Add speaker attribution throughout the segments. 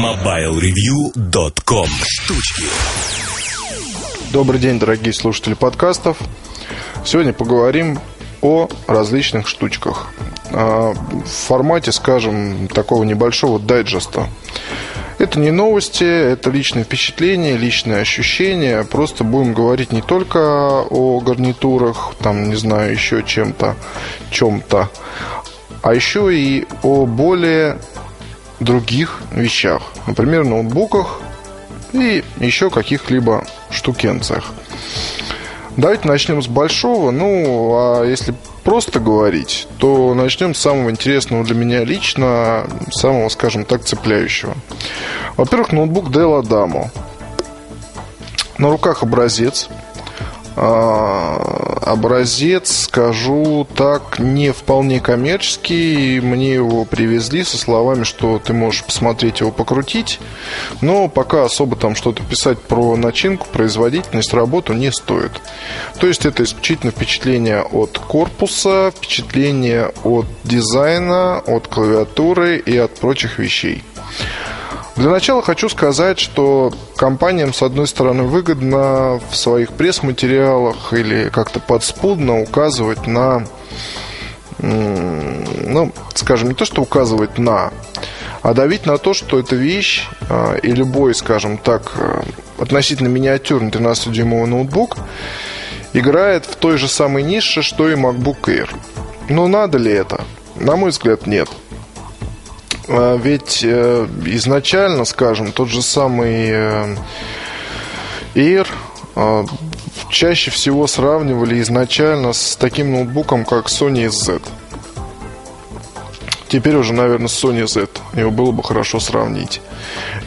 Speaker 1: MobileReview.com Штучки
Speaker 2: Добрый день, дорогие слушатели подкастов. Сегодня поговорим о различных штучках. А, в формате, скажем, такого небольшого дайджеста. Это не новости, это личные впечатления, личные ощущения. Просто будем говорить не только о гарнитурах, там, не знаю, еще чем-то, чем-то, а еще и о более других вещах. Например, ноутбуках и еще каких-либо штукенциях. Давайте начнем с большого. Ну, а если просто говорить, то начнем с самого интересного для меня лично, самого, скажем так, цепляющего. Во-первых, ноутбук Dell Adamo. На руках образец – образец, скажу так, не вполне коммерческий. Мне его привезли со словами, что ты можешь посмотреть его, покрутить. Но пока особо там что-то писать про начинку, производительность, работу не стоит. То есть это исключительно впечатление от корпуса, впечатление от дизайна, от клавиатуры и от прочих вещей. Для начала хочу сказать, что компаниям, с одной стороны, выгодно в своих пресс-материалах или как-то подспудно указывать на, ну, скажем, не то, что указывать на, а давить на то, что эта вещь а, и любой, скажем так, а, относительно миниатюрный 13-дюймовый ноутбук играет в той же самой нише, что и MacBook Air. Но надо ли это? На мой взгляд, нет. А, ведь э, изначально, скажем, тот же самый э, Air а, чаще всего сравнивали изначально с таким ноутбуком, как Sony Z. Теперь уже, наверное, Sony Z. Его было бы хорошо сравнить.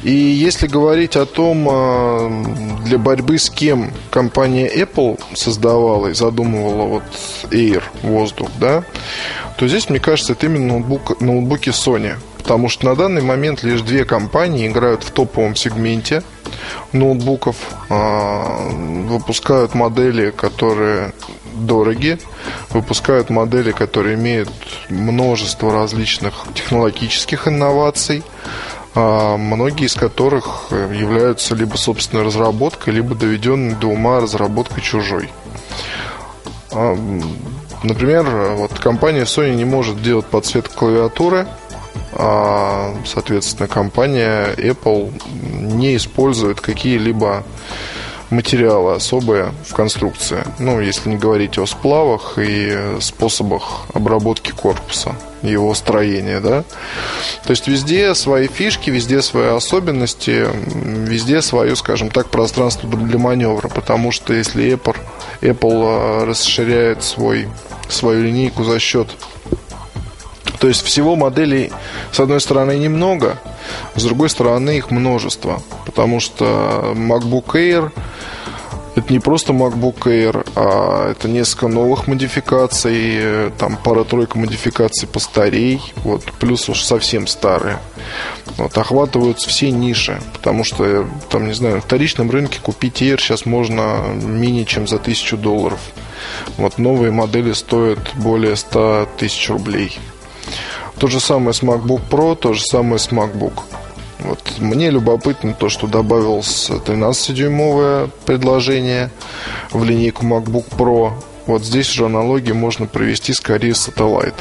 Speaker 2: И если говорить о том, а, для борьбы с кем компания Apple создавала и задумывала вот Air, воздух, да, то здесь, мне кажется, это именно ноутбук, ноутбуки Sony – Потому что на данный момент лишь две компании играют в топовом сегменте ноутбуков, а, выпускают модели, которые дороги, выпускают модели, которые имеют множество различных технологических инноваций, а, многие из которых являются либо собственной разработкой, либо доведенной до ума разработкой чужой. А, например, вот компания Sony не может делать подсветку клавиатуры – соответственно, компания Apple не использует какие-либо материалы особые в конструкции. Ну, если не говорить о сплавах и способах обработки корпуса, его строения, да. То есть везде свои фишки, везде свои особенности, везде свое, скажем так, пространство для маневра. Потому что если Apple, Apple а, расширяет свой, свою линейку за счет то есть всего моделей, с одной стороны, немного, с другой стороны, их множество. Потому что MacBook Air это не просто MacBook Air, а это несколько новых модификаций, там пара-тройка модификаций постарей, вот, плюс уж совсем старые. Вот, охватываются все ниши, потому что, там, не знаю, на вторичном рынке купить Air сейчас можно менее чем за тысячу долларов. Вот новые модели стоят более 100 тысяч рублей. То же самое с MacBook Pro, то же самое с MacBook. Вот мне любопытно то, что добавилось 13-дюймовое предложение в линейку MacBook Pro. Вот здесь же аналогии можно провести скорее с Satellite.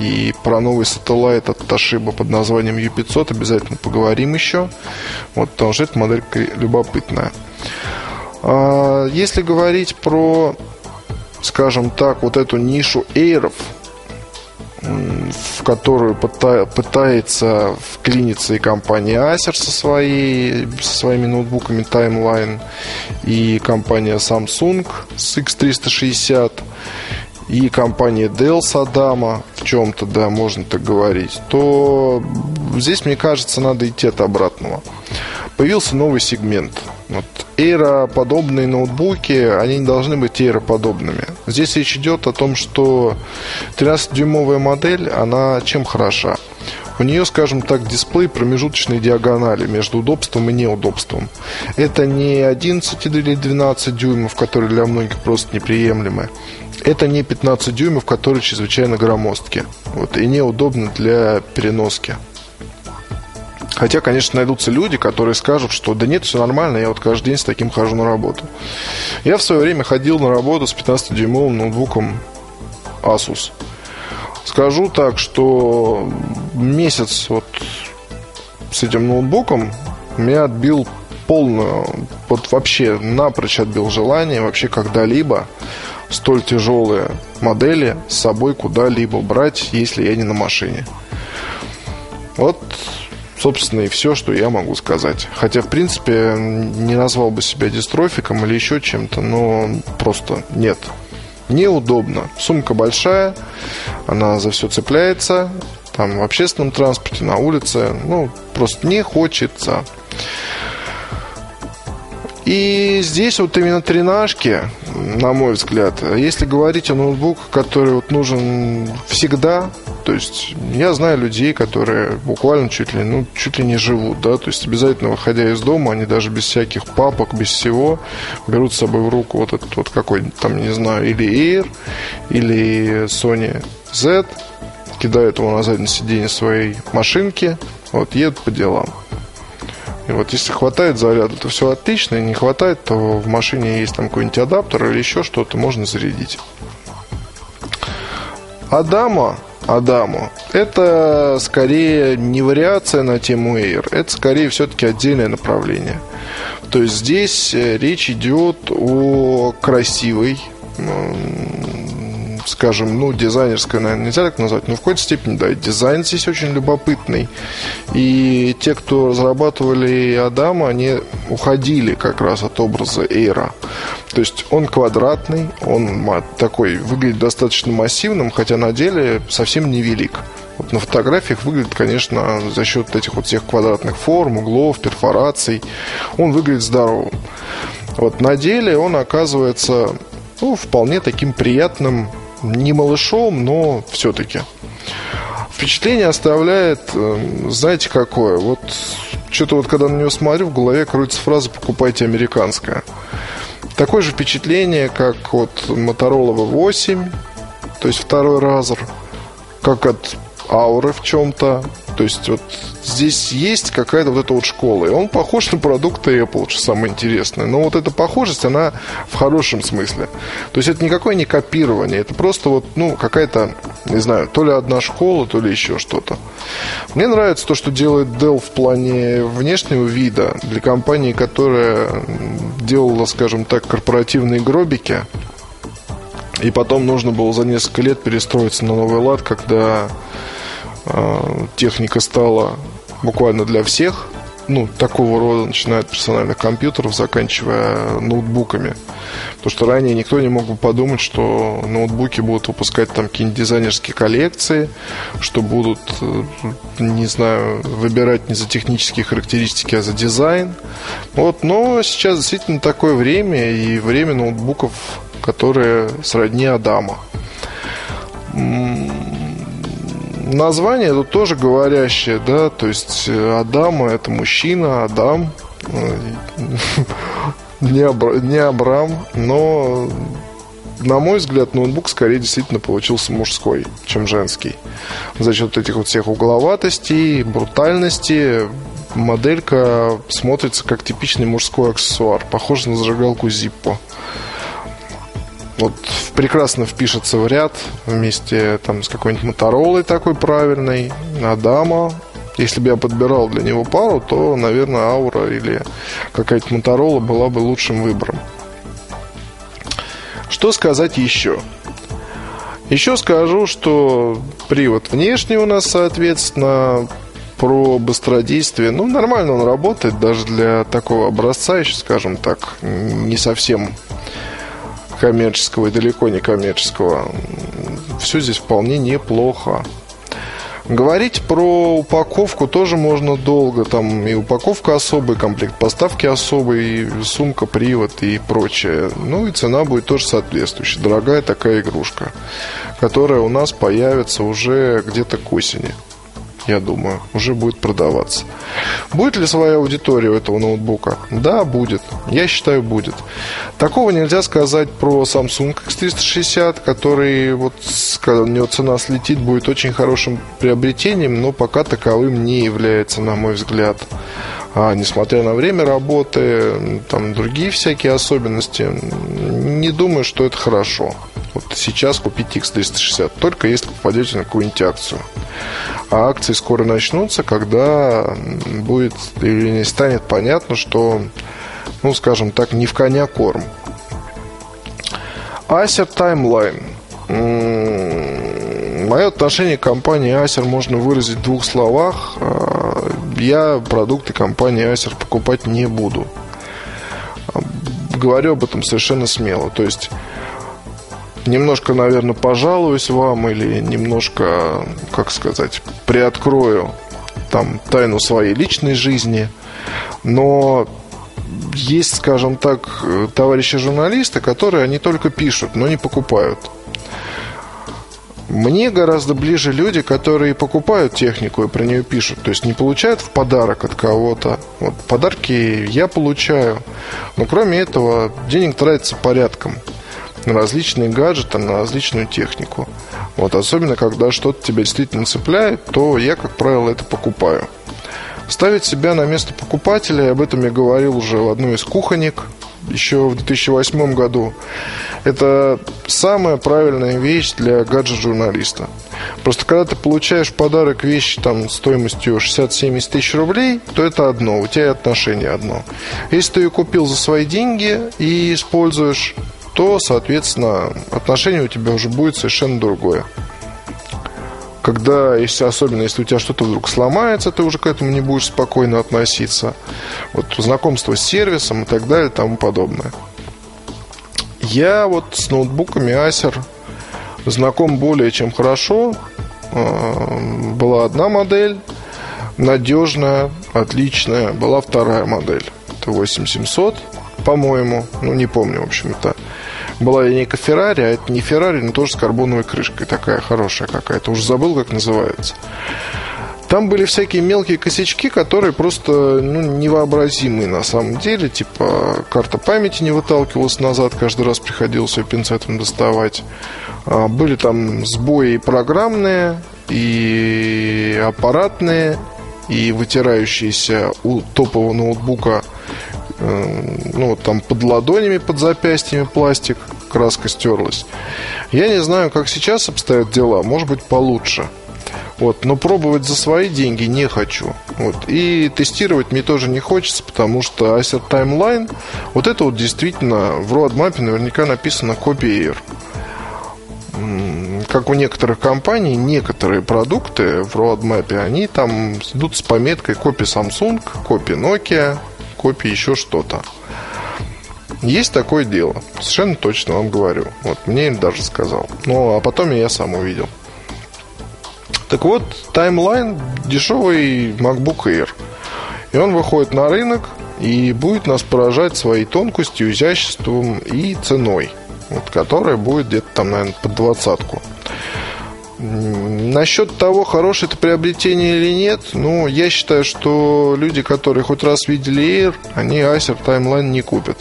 Speaker 2: И про новый Satellite от Toshiba под названием U500 обязательно поговорим еще. Вот, потому что эта моделька любопытная. А, если говорить про, скажем так, вот эту нишу эйров – в которую пытается вклиниться и компания Acer со, своей, со своими ноутбуками Timeline, и компания Samsung с X360, и компания Dell с Adama, в чем-то, да, можно так говорить, то здесь, мне кажется, надо идти от обратного. Появился новый сегмент. Вот Эйро-подобные ноутбуки, они не должны быть эйро-подобными. Здесь речь идет о том, что 13-дюймовая модель, она чем хороша? У нее, скажем так, дисплей промежуточной диагонали между удобством и неудобством. Это не 11 или 12 дюймов, которые для многих просто неприемлемы. Это не 15 дюймов, которые чрезвычайно громоздкие. Вот, и неудобны для переноски. Хотя, конечно, найдутся люди, которые скажут, что да нет, все нормально, я вот каждый день с таким хожу на работу. Я в свое время ходил на работу с 15-дюймовым ноутбуком Asus. Скажу так, что месяц вот с этим ноутбуком меня отбил полную, вот вообще напрочь отбил желание вообще когда-либо столь тяжелые модели с собой куда-либо брать, если я не на машине. Вот, собственно, и все, что я могу сказать. Хотя, в принципе, не назвал бы себя дистрофиком или еще чем-то, но просто нет. Неудобно. Сумка большая, она за все цепляется, там в общественном транспорте, на улице, ну, просто не хочется. И здесь вот именно тренажки, на мой взгляд, если говорить о ноутбуке, который вот нужен всегда, то есть я знаю людей, которые буквально чуть ли, ну, чуть ли не живут, да, то есть обязательно выходя из дома, они даже без всяких папок, без всего, берут с собой в руку вот этот вот какой там, не знаю, или Air, или Sony Z, кидают его на заднее сиденье своей машинки, вот едут по делам. И вот если хватает заряда, то все отлично. И не хватает, то в машине есть там какой-нибудь адаптер или еще что-то, можно зарядить. Адама, Адаму, это скорее не вариация на тему Air, это скорее все-таки отдельное направление. То есть здесь э, речь идет о красивой, скажем, ну, дизайнерская, наверное, нельзя так назвать, но в какой-то степени, да, дизайн здесь очень любопытный. И те, кто разрабатывали Адама, они уходили как раз от образа Эйра. То есть он квадратный, он такой, выглядит достаточно массивным, хотя на деле совсем невелик. Вот на фотографиях выглядит, конечно, за счет этих вот всех квадратных форм, углов, перфораций, он выглядит здоровым. Вот на деле он оказывается ну, вполне таким приятным не малышом, но все-таки. Впечатление оставляет, эм, знаете, какое? Вот что-то вот когда на него смотрю, в голове крутится фраза «покупайте американское». Такое же впечатление, как от Motorola V8, то есть второй разер, как от Aura в чем-то, то есть вот здесь есть какая-то вот эта вот школа. И он похож на продукты Apple, что самое интересное. Но вот эта похожесть, она в хорошем смысле. То есть это никакое не копирование. Это просто вот, ну, какая-то, не знаю, то ли одна школа, то ли еще что-то. Мне нравится то, что делает Dell в плане внешнего вида для компании, которая делала, скажем так, корпоративные гробики. И потом нужно было за несколько лет перестроиться на новый лад, когда техника стала буквально для всех, ну, такого рода, начиная от персональных компьютеров, заканчивая ноутбуками. Потому что ранее никто не мог бы подумать, что ноутбуки будут выпускать там какие-нибудь дизайнерские коллекции, что будут, э, не знаю, выбирать не за технические характеристики, а за дизайн. Вот, но сейчас действительно такое время, и время ноутбуков, которые сродни Адама название тут тоже говорящее, да, то есть э, Адама это мужчина, Адам, э, не, Абра, не Абрам, но на мой взгляд, ноутбук скорее действительно получился мужской, чем женский. За счет этих вот всех угловатостей, брутальности, моделька смотрится как типичный мужской аксессуар, похож на зажигалку Zippo вот прекрасно впишется в ряд вместе там с какой-нибудь Моторолой такой правильной, Адама. Если бы я подбирал для него пару, то, наверное, Аура или какая-то Моторола была бы лучшим выбором. Что сказать еще? Еще скажу, что привод внешний у нас, соответственно, про быстродействие. Ну, нормально он работает, даже для такого образца, еще скажем так, не совсем коммерческого и далеко не коммерческого, все здесь вполне неплохо. Говорить про упаковку тоже можно долго. Там и упаковка особый, комплект поставки особый, и сумка, привод и прочее. Ну и цена будет тоже соответствующая. Дорогая такая игрушка, которая у нас появится уже где-то к осени. Я думаю, уже будет продаваться. Будет ли своя аудитория у этого ноутбука? Да, будет. Я считаю, будет. Такого нельзя сказать про Samsung X360, который, вот, когда у него цена слетит, будет очень хорошим приобретением, но пока таковым не является, на мой взгляд. А несмотря на время работы, там другие всякие особенности, не думаю, что это хорошо. Вот сейчас купить X360, только если попадете на какую-нибудь акцию. А акции скоро начнутся, когда будет или не станет понятно, что, ну, скажем так, не в коня корм. Acer Timeline. Мое отношение к компании Acer можно выразить в двух словах. А, я продукты компании Acer покупать не буду. Говорю об этом совершенно смело. То есть немножко, наверное, пожалуюсь вам или немножко, как сказать, приоткрою там тайну своей личной жизни. Но есть, скажем так, товарищи журналисты, которые они только пишут, но не покупают. Мне гораздо ближе люди, которые покупают технику и про нее пишут. То есть не получают в подарок от кого-то. Вот подарки я получаю. Но кроме этого, денег тратится порядком на различные гаджеты, на различную технику. Вот, особенно, когда что-то тебя действительно цепляет, то я, как правило, это покупаю. Ставить себя на место покупателя, об этом я говорил уже в одной из кухонек еще в 2008 году. Это самая правильная вещь для гаджет-журналиста. Просто когда ты получаешь в подарок вещь там, стоимостью 60-70 тысяч рублей, то это одно, у тебя отношение одно. Если ты ее купил за свои деньги и используешь, то, соответственно, отношение у тебя уже будет совершенно другое когда, если, особенно если у тебя что-то вдруг сломается, ты уже к этому не будешь спокойно относиться. Вот знакомство с сервисом и так далее и тому подобное. Я вот с ноутбуками Acer знаком более чем хорошо. А, была одна модель, надежная, отличная. Была вторая модель. Это 8700, по-моему. Ну, не помню, в общем, это была линейка Ferrari, а это не Ferrari, но тоже с карбоновой крышкой. Такая хорошая какая-то. Уже забыл, как называется. Там были всякие мелкие косячки, которые просто ну, невообразимые на самом деле. Типа карта памяти не выталкивалась назад, каждый раз приходилось ее пинцетом доставать. А, были там сбои программные, и аппаратные, и вытирающиеся у топового ноутбука Э, ну, там под ладонями, под запястьями пластик, краска стерлась. Я не знаю, как сейчас обстоят дела, может быть, получше. Вот, но пробовать за свои деньги не хочу. Вот, и тестировать мне тоже не хочется, потому что Acer Timeline, вот это вот действительно в roadmap наверняка написано Copy Air. Как у некоторых компаний, некоторые продукты в roadmap, они там идут с пометкой копия Samsung, копия Nokia, копии еще что-то. Есть такое дело. Совершенно точно вам говорю. Вот мне им даже сказал. Ну, а потом я сам увидел. Так вот, таймлайн дешевый MacBook Air. И он выходит на рынок и будет нас поражать своей тонкостью, изяществом и ценой. Вот, которая будет где-то там, наверное, под двадцатку. Насчет того, хорошее это приобретение или нет, ну, я считаю, что люди, которые хоть раз видели Air, они Acer Timeline не купят.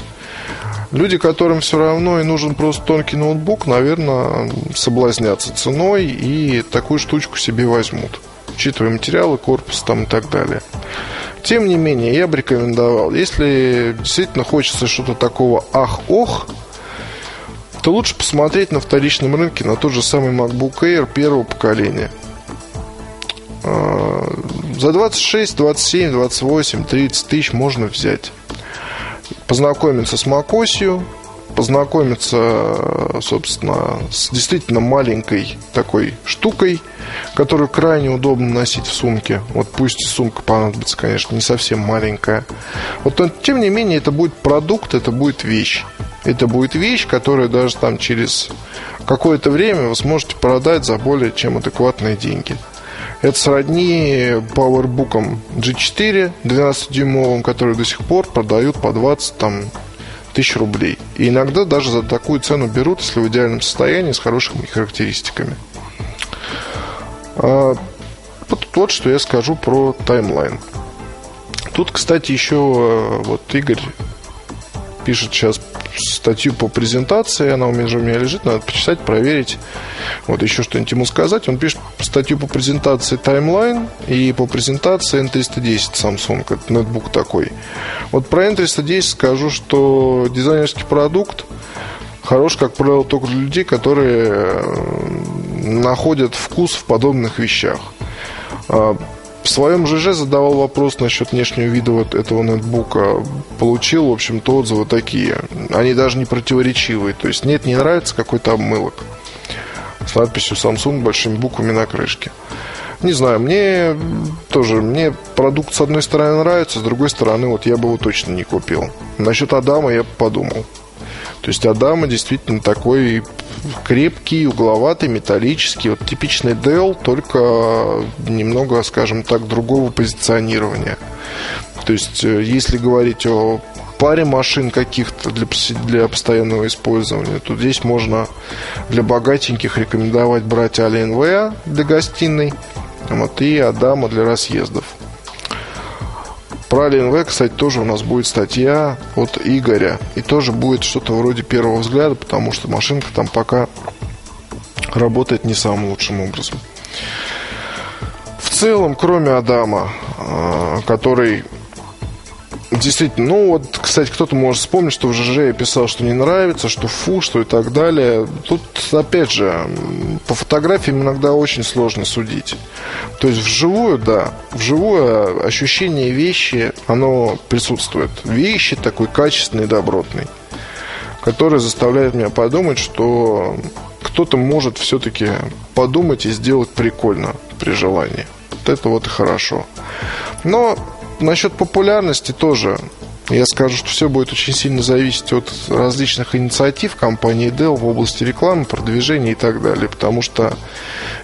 Speaker 2: Люди, которым все равно и нужен просто тонкий ноутбук, наверное, соблазнятся ценой и такую штучку себе возьмут, учитывая материалы, корпус там и так далее. Тем не менее, я бы рекомендовал, если действительно хочется что-то такого ах-ох, то лучше посмотреть на вторичном рынке на тот же самый MacBook Air первого поколения. А, за 26, 27, 28, 30 тысяч можно взять. Познакомиться с macOS, познакомиться, собственно, с действительно маленькой такой штукой, которую крайне удобно носить в сумке. Вот пусть сумка понадобится, конечно, не совсем маленькая. Вот, но, тем не менее, это будет продукт, это будет вещь. Это будет вещь, которую даже там через какое-то время вы сможете продать за более чем адекватные деньги. Это сродни PowerBook G4 12-дюймовым, которые до сих пор продают по 20 там, тысяч рублей. И иногда даже за такую цену берут, если в идеальном состоянии, с хорошими характеристиками. А, Вот, вот что я скажу про таймлайн. Тут, кстати, еще э, вот Игорь пишет сейчас статью по презентации, она у меня у меня лежит, надо почитать, проверить. Вот еще что-нибудь ему сказать. Он пишет статью по презентации Timeline и по презентации N310 Samsung, это ноутбук такой. Вот про N310 скажу, что дизайнерский продукт хорош, как правило, только для людей, которые э, находят вкус в подобных вещах. В своем ЖЖ задавал вопрос насчет внешнего вида вот этого ноутбука. Получил, в общем-то, отзывы такие. Они даже не противоречивые. То есть, нет, не нравится какой-то обмылок. С надписью Samsung большими буквами на крышке. Не знаю, мне тоже, мне продукт с одной стороны нравится, с другой стороны, вот я бы его точно не купил. Насчет Адама я подумал. То есть Адама действительно такой крепкий, угловатый, металлический. Вот типичный Dell, только немного, скажем так, другого позиционирования. То есть, э, если говорить о паре машин каких-то для, для постоянного использования, то здесь можно для богатеньких рекомендовать брать Alienware для гостиной вот, и Адама для разъездов. Про Alienware, кстати, тоже у нас будет статья от Игоря. И тоже будет что-то вроде первого взгляда, потому что машинка там пока работает не самым лучшим образом. В целом, кроме Адама, а, который Действительно, ну вот, кстати, кто-то может вспомнить, что в ЖЖ я писал, что не нравится, что фу, что и так далее. Тут, опять же, по фотографиям иногда очень сложно судить. То есть вживую, да, вживую ощущение вещи, оно присутствует. Вещи такой качественный, добротный, который заставляет меня подумать, что кто-то может все-таки подумать и сделать прикольно при желании. Вот это вот и хорошо. Но насчет популярности тоже я скажу, что все будет очень сильно зависеть от различных инициатив компании Dell в области рекламы, продвижения и так далее. Потому что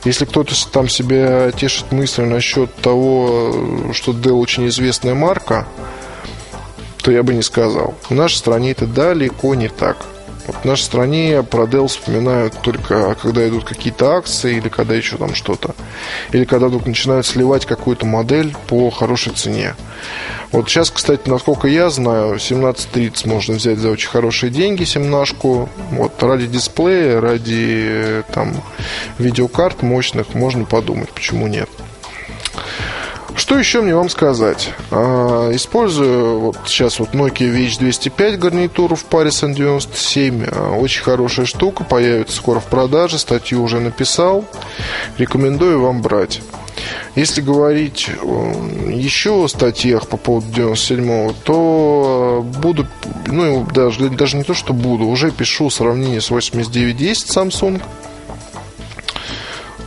Speaker 2: если кто-то там себя тешит мыслью насчет того, что Dell очень известная марка, то я бы не сказал. В нашей стране это далеко не так. Вот в нашей стране про Dell вспоминают только, когда идут какие-то акции или когда еще там что-то. Или когда вдруг начинают сливать какую-то модель по хорошей цене. Вот сейчас, кстати, насколько я знаю, 1730 можно взять за очень хорошие деньги, семнашку. Вот ради дисплея, ради там видеокарт мощных можно подумать, почему нет. Что еще мне вам сказать? А, использую вот сейчас вот Nokia VH205 гарнитуру в паре с N97. А, очень хорошая штука, появится скоро в продаже. Статью уже написал. Рекомендую вам брать. Если говорить еще о статьях по поводу 97-го, то буду, ну, даже, даже не то, что буду, уже пишу сравнение с 8910 Samsung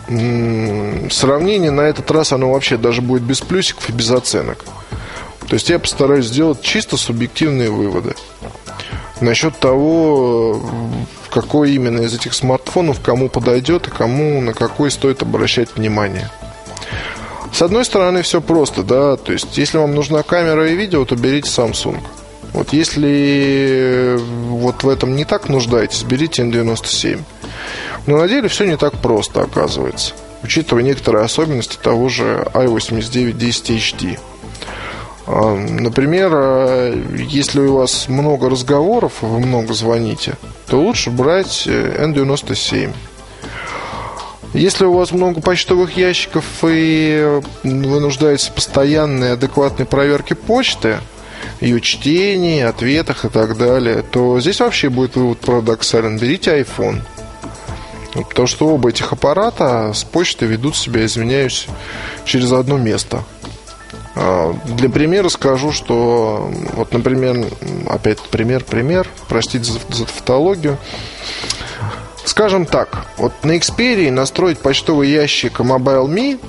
Speaker 2: сравнение на этот раз, оно вообще даже будет без плюсиков и без оценок. То есть я постараюсь сделать чисто субъективные выводы насчет того, какой именно из этих смартфонов кому подойдет и кому на какой стоит обращать внимание. С одной стороны, все просто, да, то есть если вам нужна камера и видео, то берите Samsung. Вот если вот в этом не так нуждаетесь, берите N97. Но на деле все не так просто, оказывается, учитывая некоторые особенности того же i8910 HD. А, например, а, если у вас много разговоров, вы много звоните, то лучше брать э, N97. Если у вас много почтовых ящиков и вы нуждаетесь в постоянной адекватной проверке почты, ее чтении, ответах и так далее, то здесь вообще будет вывод парадоксален. Берите iPhone – Потому что оба этих аппарата с почты ведут себя, извиняюсь, через одно место. А, для примера скажу, что вот, например, опять пример, пример, простите за, за тавтологию. Скажем так, вот на Xperia настроить почтовый ящик Mobile.me,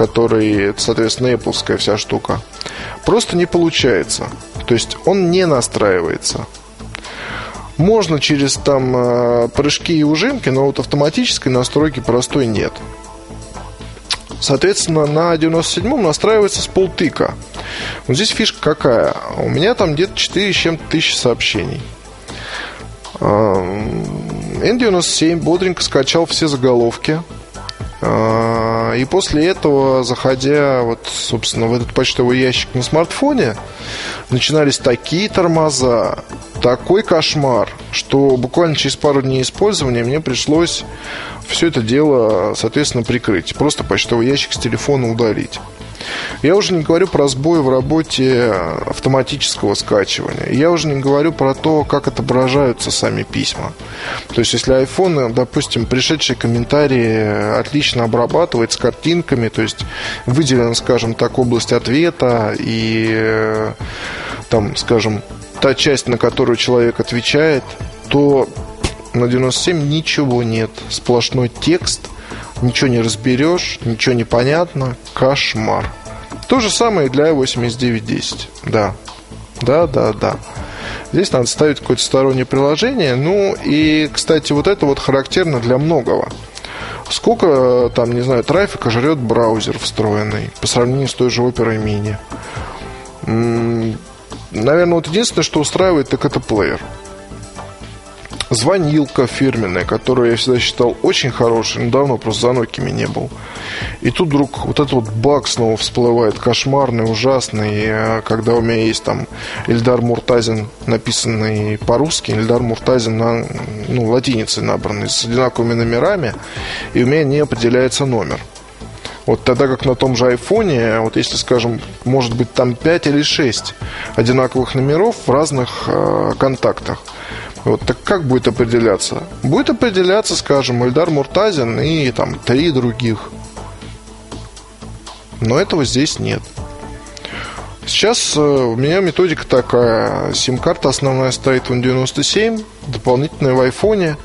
Speaker 2: который, соответственно, Apple вся штука, просто не получается. То есть он не настраивается. Можно через там э, прыжки и ужимки, но вот автоматической настройки простой нет. Соответственно, на 97-м настраивается с полтыка. Вот здесь фишка какая? У меня там где-то 4 с чем-то тысячи сообщений. N97 бодренько скачал все заголовки. И после этого, заходя вот, собственно, в этот почтовый ящик на смартфоне, начинались такие тормоза, такой кошмар, что буквально через пару дней использования мне пришлось все это дело, соответственно, прикрыть. Просто почтовый ящик с телефона удалить. Я уже не говорю про сбой в работе автоматического скачивания. Я уже не говорю про то, как отображаются сами письма. То есть, если iPhone, допустим, пришедшие комментарии отлично обрабатывает с картинками, то есть выделена, скажем так, область ответа и там, скажем, та часть, на которую человек отвечает, то на 97 ничего нет. Сплошной текст, ничего не разберешь, ничего не понятно. Кошмар. То же самое и для i8910. Да. Да, да, да. Здесь надо ставить какое-то стороннее приложение. Ну и, кстати, вот это вот характерно для многого. Сколько там, не знаю, трафика жрет браузер встроенный по сравнению с той же Opera Mini. Наверное, вот единственное, что устраивает, так это плеер звонилка фирменная, которую я всегда считал очень хорошей, но давно просто за Nokia не был. И тут вдруг вот этот вот баг снова всплывает, кошмарный, ужасный, э, когда у меня есть там Эльдар Муртазин, написанный по-русски, Эльдар Муртазин на ну, латинице набранный, с одинаковыми номерами, и у меня не определяется номер. Вот тогда как на том же айфоне, вот если, скажем, может быть там 5 или 6 одинаковых номеров в разных э, контактах. Вот, так как будет определяться? Будет определяться, скажем, Эльдар Муртазин и там три других. Но этого здесь нет. Сейчас э, у меня методика такая. Сим-карта основная стоит в N97, дополнительная в айфоне.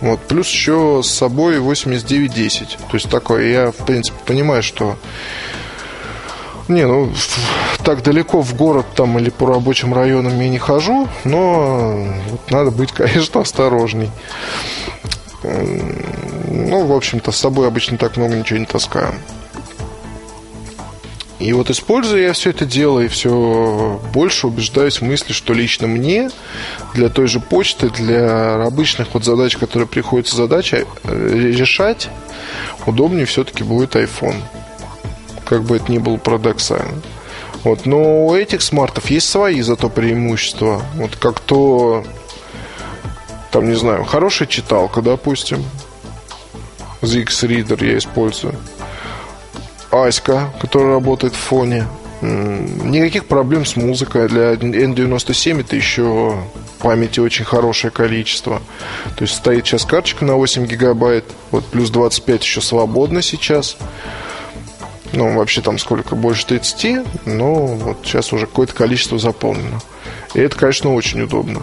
Speaker 2: Вот, плюс еще с собой 8910. То есть такое, я, в принципе, понимаю, что не, ну так далеко в город там или по рабочим районам я не хожу, но вот, надо быть, конечно, осторожней. Ну, в общем-то, с собой обычно так много ничего не таскаю. И вот используя я все это дело и все больше убеждаюсь в мысли, что лично мне для той же почты, для обычных вот задач, которые приходится задача э, решать, удобнее все-таки будет iPhone как бы это ни было парадоксально. Вот, но у этих смартов есть свои зато преимущества. Вот как то, там, не знаю, хорошая читалка, допустим. ZX Reader я использую. Аська, которая работает в фоне. Никаких проблем с музыкой. Для N97 это еще памяти очень хорошее количество. То есть стоит сейчас карточка на 8 гигабайт. Вот плюс 25 еще свободно сейчас. Ну, вообще там сколько? Больше 30, но вот сейчас уже какое-то количество заполнено. И это, конечно, очень удобно.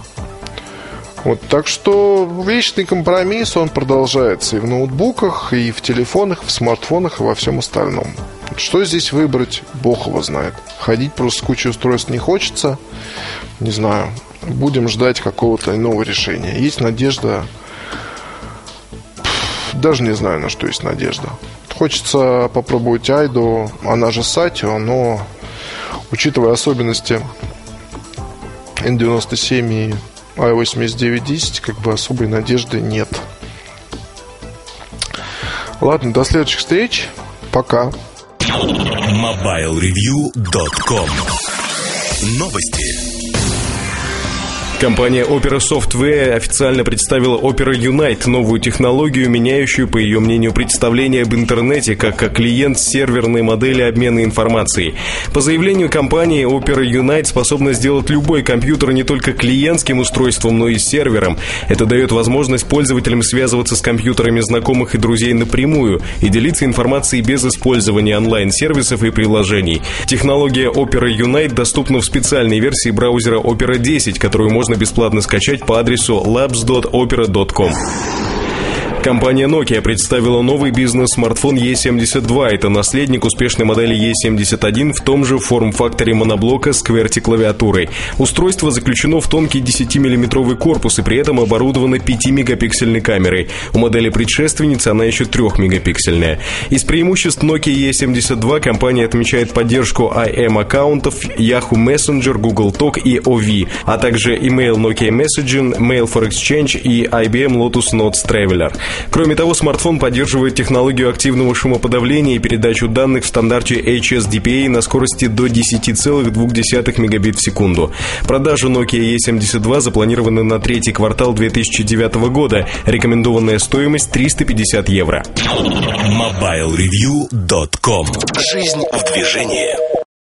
Speaker 2: Вот, так что вечный компромисс, он продолжается и в ноутбуках, и в телефонах, в смартфонах, и во всем остальном. Что здесь выбрать, бог его знает. Ходить просто с кучей устройств не хочется. Не знаю. Будем ждать какого-то иного решения. Есть надежда... Даже не знаю, на что есть надежда. Хочется попробовать Айду, она же Сатио, но учитывая особенности N97 и i8910, как бы особой надежды нет. Ладно, до следующих встреч. Пока.
Speaker 1: MobileReview.com Новости.
Speaker 3: Компания Opera Software официально представила Opera Unite, новую технологию, меняющую, по ее мнению, представление об интернете как о клиент-серверной модели обмена информацией. По заявлению компании, Opera Unite способна сделать любой компьютер не только клиентским устройством, но и сервером. Это дает возможность пользователям связываться с компьютерами знакомых и друзей напрямую и делиться информацией без использования онлайн-сервисов и приложений. Технология Opera Unite доступна в специальной версии браузера Opera 10, которую можно можно бесплатно скачать по адресу labs.opera.com. Компания Nokia представила новый бизнес-смартфон E72. Это наследник успешной модели E71 в том же форм-факторе моноблока с QWERTY-клавиатурой. Устройство заключено в тонкий 10-миллиметровый корпус и при этом оборудовано 5-мегапиксельной камерой. У модели предшественницы она еще 3-мегапиксельная. Из преимуществ Nokia E72 компания отмечает поддержку IM-аккаунтов, Yahoo Messenger, Google Talk и OV, а также email Nokia Messaging, Mail for Exchange и IBM Lotus Notes Traveler. Кроме того, смартфон поддерживает технологию активного шумоподавления и передачу данных в стандарте HSDPA на скорости до 10,2 мегабит в секунду. Продажи Nokia E72 запланированы на третий квартал 2009 года. Рекомендованная стоимость 350 евро.
Speaker 1: MobileReview.com Жизнь в движении.